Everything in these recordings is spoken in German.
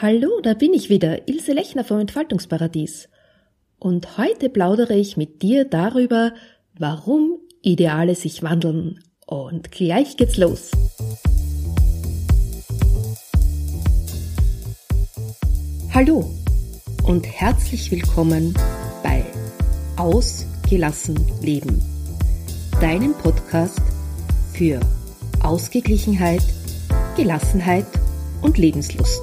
Hallo, da bin ich wieder, Ilse Lechner vom Entfaltungsparadies. Und heute plaudere ich mit dir darüber, warum Ideale sich wandeln. Und gleich geht's los. Hallo und herzlich willkommen bei Ausgelassen Leben, deinem Podcast für Ausgeglichenheit, Gelassenheit und Lebenslust.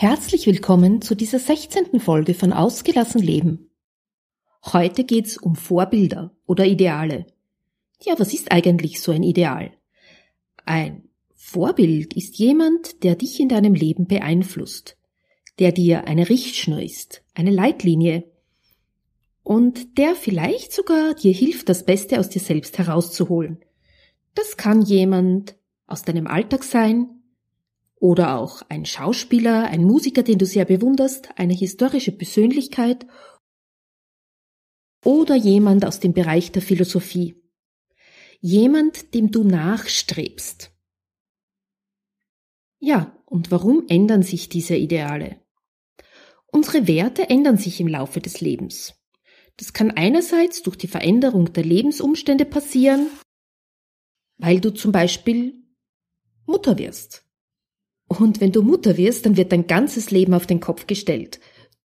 Herzlich willkommen zu dieser 16. Folge von Ausgelassen Leben. Heute geht's um Vorbilder oder Ideale. Ja, was ist eigentlich so ein Ideal? Ein Vorbild ist jemand, der dich in deinem Leben beeinflusst, der dir eine Richtschnur ist, eine Leitlinie und der vielleicht sogar dir hilft, das Beste aus dir selbst herauszuholen. Das kann jemand aus deinem Alltag sein, oder auch ein Schauspieler, ein Musiker, den du sehr bewunderst, eine historische Persönlichkeit oder jemand aus dem Bereich der Philosophie. Jemand, dem du nachstrebst. Ja, und warum ändern sich diese Ideale? Unsere Werte ändern sich im Laufe des Lebens. Das kann einerseits durch die Veränderung der Lebensumstände passieren, weil du zum Beispiel Mutter wirst und wenn du Mutter wirst, dann wird dein ganzes Leben auf den Kopf gestellt.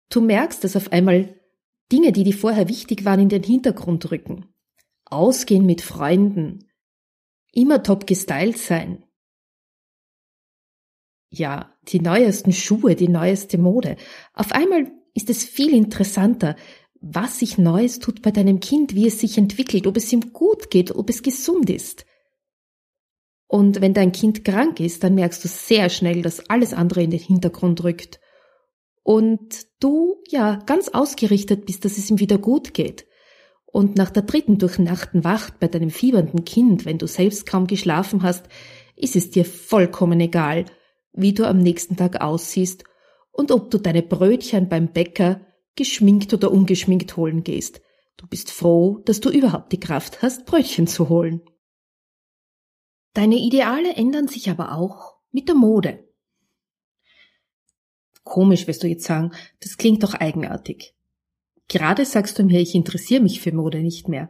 Du merkst, dass auf einmal Dinge, die dir vorher wichtig waren, in den Hintergrund rücken. Ausgehen mit Freunden. Immer top gestylt sein. Ja, die neuesten Schuhe, die neueste Mode. Auf einmal ist es viel interessanter, was sich Neues tut bei deinem Kind, wie es sich entwickelt, ob es ihm gut geht, ob es gesund ist. Und wenn dein Kind krank ist, dann merkst du sehr schnell, dass alles andere in den Hintergrund rückt. Und du, ja, ganz ausgerichtet bist, dass es ihm wieder gut geht. Und nach der dritten durchnachten Wacht bei deinem fiebernden Kind, wenn du selbst kaum geschlafen hast, ist es dir vollkommen egal, wie du am nächsten Tag aussiehst und ob du deine Brötchen beim Bäcker geschminkt oder ungeschminkt holen gehst. Du bist froh, dass du überhaupt die Kraft hast, Brötchen zu holen. Deine Ideale ändern sich aber auch mit der Mode. Komisch, wirst du jetzt sagen, das klingt doch eigenartig. Gerade sagst du mir, ich interessiere mich für Mode nicht mehr.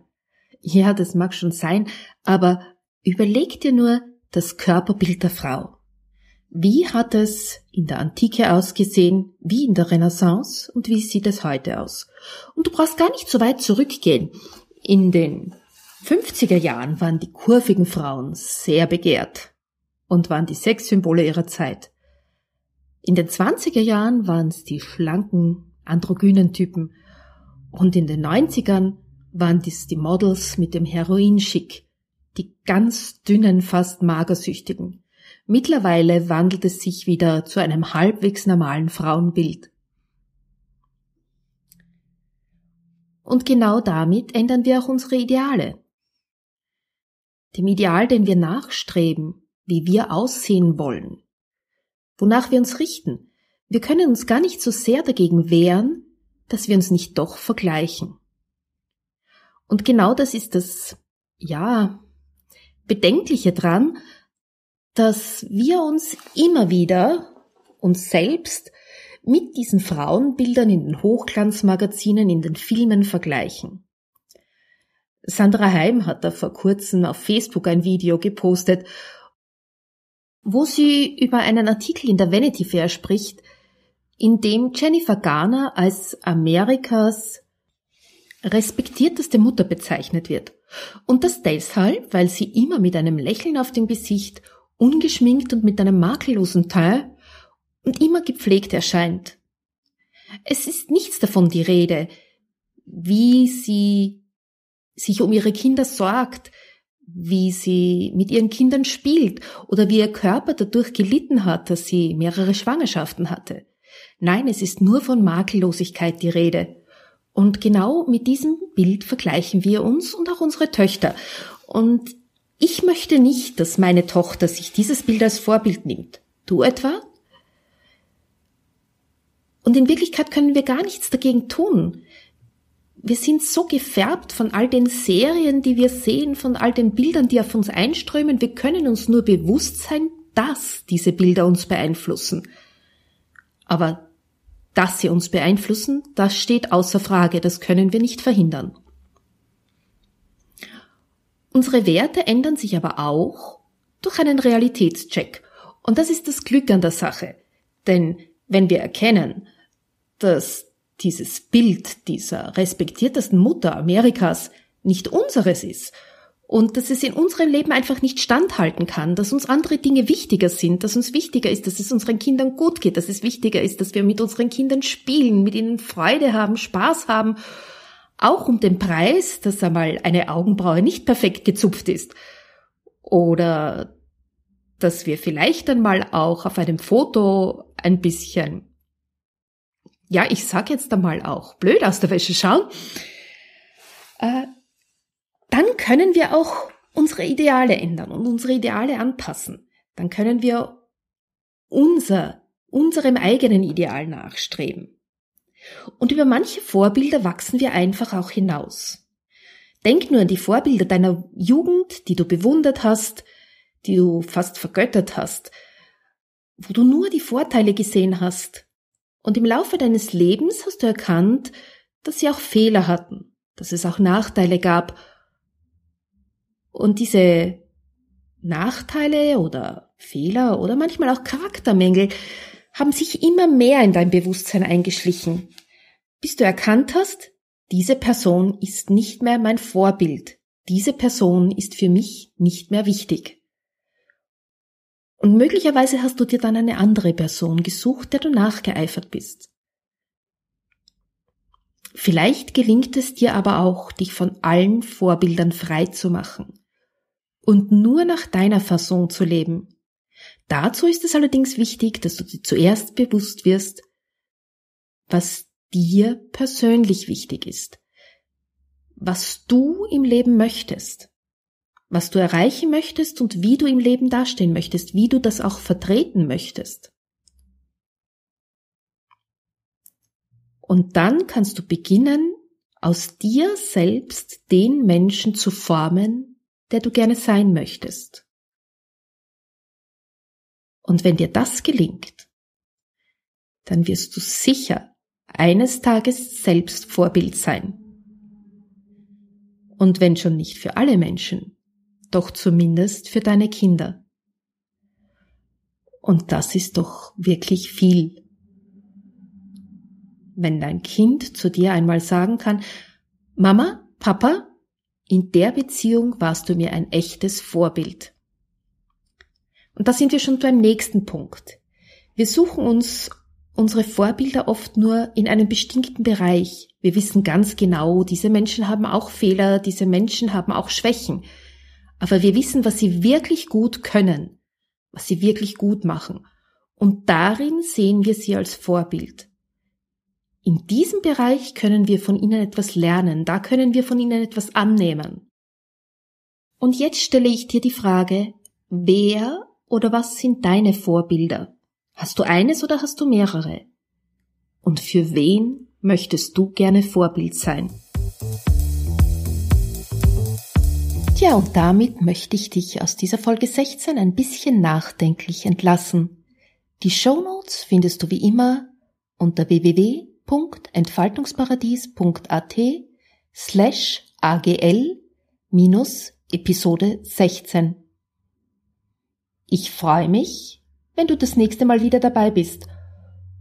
Ja, das mag schon sein, aber überleg dir nur das Körperbild der Frau. Wie hat es in der Antike ausgesehen, wie in der Renaissance und wie sieht es heute aus? Und du brauchst gar nicht so weit zurückgehen. In den 50er Jahren waren die kurvigen Frauen sehr begehrt und waren die Sexsymbole ihrer Zeit. In den 20er Jahren waren es die schlanken, androgynen Typen und in den 90ern waren dies die Models mit dem Heroinschick, die ganz dünnen, fast magersüchtigen. Mittlerweile wandelt es sich wieder zu einem halbwegs normalen Frauenbild. Und genau damit ändern wir auch unsere Ideale dem Ideal, den wir nachstreben, wie wir aussehen wollen, wonach wir uns richten. Wir können uns gar nicht so sehr dagegen wehren, dass wir uns nicht doch vergleichen. Und genau das ist das, ja, Bedenkliche dran, dass wir uns immer wieder uns selbst mit diesen Frauenbildern in den Hochglanzmagazinen, in den Filmen vergleichen. Sandra Heim hat da vor kurzem auf Facebook ein Video gepostet, wo sie über einen Artikel in der Vanity Fair spricht, in dem Jennifer Garner als Amerikas respektierteste Mutter bezeichnet wird. Und das deshalb, weil sie immer mit einem Lächeln auf dem Gesicht, ungeschminkt und mit einem makellosen Teint und immer gepflegt erscheint. Es ist nichts davon die Rede, wie sie sich um ihre Kinder sorgt, wie sie mit ihren Kindern spielt oder wie ihr Körper dadurch gelitten hat, dass sie mehrere Schwangerschaften hatte. Nein, es ist nur von Makellosigkeit die Rede. Und genau mit diesem Bild vergleichen wir uns und auch unsere Töchter. Und ich möchte nicht, dass meine Tochter sich dieses Bild als Vorbild nimmt. Du etwa? Und in Wirklichkeit können wir gar nichts dagegen tun. Wir sind so gefärbt von all den Serien, die wir sehen, von all den Bildern, die auf uns einströmen. Wir können uns nur bewusst sein, dass diese Bilder uns beeinflussen. Aber dass sie uns beeinflussen, das steht außer Frage, das können wir nicht verhindern. Unsere Werte ändern sich aber auch durch einen Realitätscheck. Und das ist das Glück an der Sache. Denn wenn wir erkennen, dass dieses Bild dieser respektiertesten Mutter Amerikas nicht unseres ist und dass es in unserem Leben einfach nicht standhalten kann, dass uns andere Dinge wichtiger sind, dass uns wichtiger ist, dass es unseren Kindern gut geht, dass es wichtiger ist, dass wir mit unseren Kindern spielen, mit ihnen Freude haben, Spaß haben, auch um den Preis, dass einmal eine Augenbraue nicht perfekt gezupft ist oder dass wir vielleicht einmal auch auf einem Foto ein bisschen, ja, ich sag jetzt einmal auch blöd aus der Wäsche schauen, äh, dann können wir auch unsere Ideale ändern und unsere Ideale anpassen. Dann können wir unser, unserem eigenen Ideal nachstreben. Und über manche Vorbilder wachsen wir einfach auch hinaus. Denk nur an die Vorbilder deiner Jugend, die du bewundert hast, die du fast vergöttert hast, wo du nur die Vorteile gesehen hast. Und im Laufe deines Lebens hast du erkannt, dass sie auch Fehler hatten, dass es auch Nachteile gab. Und diese Nachteile oder Fehler oder manchmal auch Charaktermängel haben sich immer mehr in dein Bewusstsein eingeschlichen, bis du erkannt hast, diese Person ist nicht mehr mein Vorbild, diese Person ist für mich nicht mehr wichtig. Und möglicherweise hast du dir dann eine andere Person gesucht, der du nachgeeifert bist. Vielleicht gelingt es dir aber auch, dich von allen Vorbildern frei zu machen und nur nach deiner Fasson zu leben. Dazu ist es allerdings wichtig, dass du dir zuerst bewusst wirst, was dir persönlich wichtig ist, was du im Leben möchtest, was du erreichen möchtest und wie du im Leben dastehen möchtest, wie du das auch vertreten möchtest. Und dann kannst du beginnen, aus dir selbst den Menschen zu formen, der du gerne sein möchtest. Und wenn dir das gelingt, dann wirst du sicher eines Tages selbst Vorbild sein. Und wenn schon nicht für alle Menschen, doch zumindest für deine Kinder. Und das ist doch wirklich viel. Wenn dein Kind zu dir einmal sagen kann, Mama, Papa, in der Beziehung warst du mir ein echtes Vorbild. Und da sind wir schon beim nächsten Punkt. Wir suchen uns unsere Vorbilder oft nur in einem bestimmten Bereich. Wir wissen ganz genau, diese Menschen haben auch Fehler, diese Menschen haben auch Schwächen. Aber wir wissen, was sie wirklich gut können, was sie wirklich gut machen. Und darin sehen wir sie als Vorbild. In diesem Bereich können wir von ihnen etwas lernen, da können wir von ihnen etwas annehmen. Und jetzt stelle ich dir die Frage, wer oder was sind deine Vorbilder? Hast du eines oder hast du mehrere? Und für wen möchtest du gerne Vorbild sein? Tja, und damit möchte ich dich aus dieser Folge 16 ein bisschen nachdenklich entlassen. Die Show Notes findest du wie immer unter www www.entfaltungsparadies.at slash agl minus Episode 16. Ich freue mich, wenn du das nächste Mal wieder dabei bist.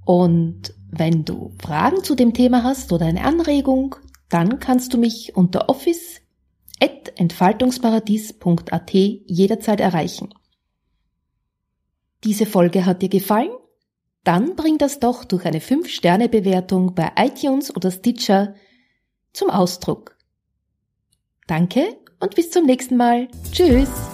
Und wenn du Fragen zu dem Thema hast oder eine Anregung, dann kannst du mich unter office entfaltungsparadies.at jederzeit erreichen. Diese Folge hat dir gefallen? dann bring das doch durch eine 5-Sterne-Bewertung bei iTunes oder Stitcher zum Ausdruck. Danke und bis zum nächsten Mal. Tschüss!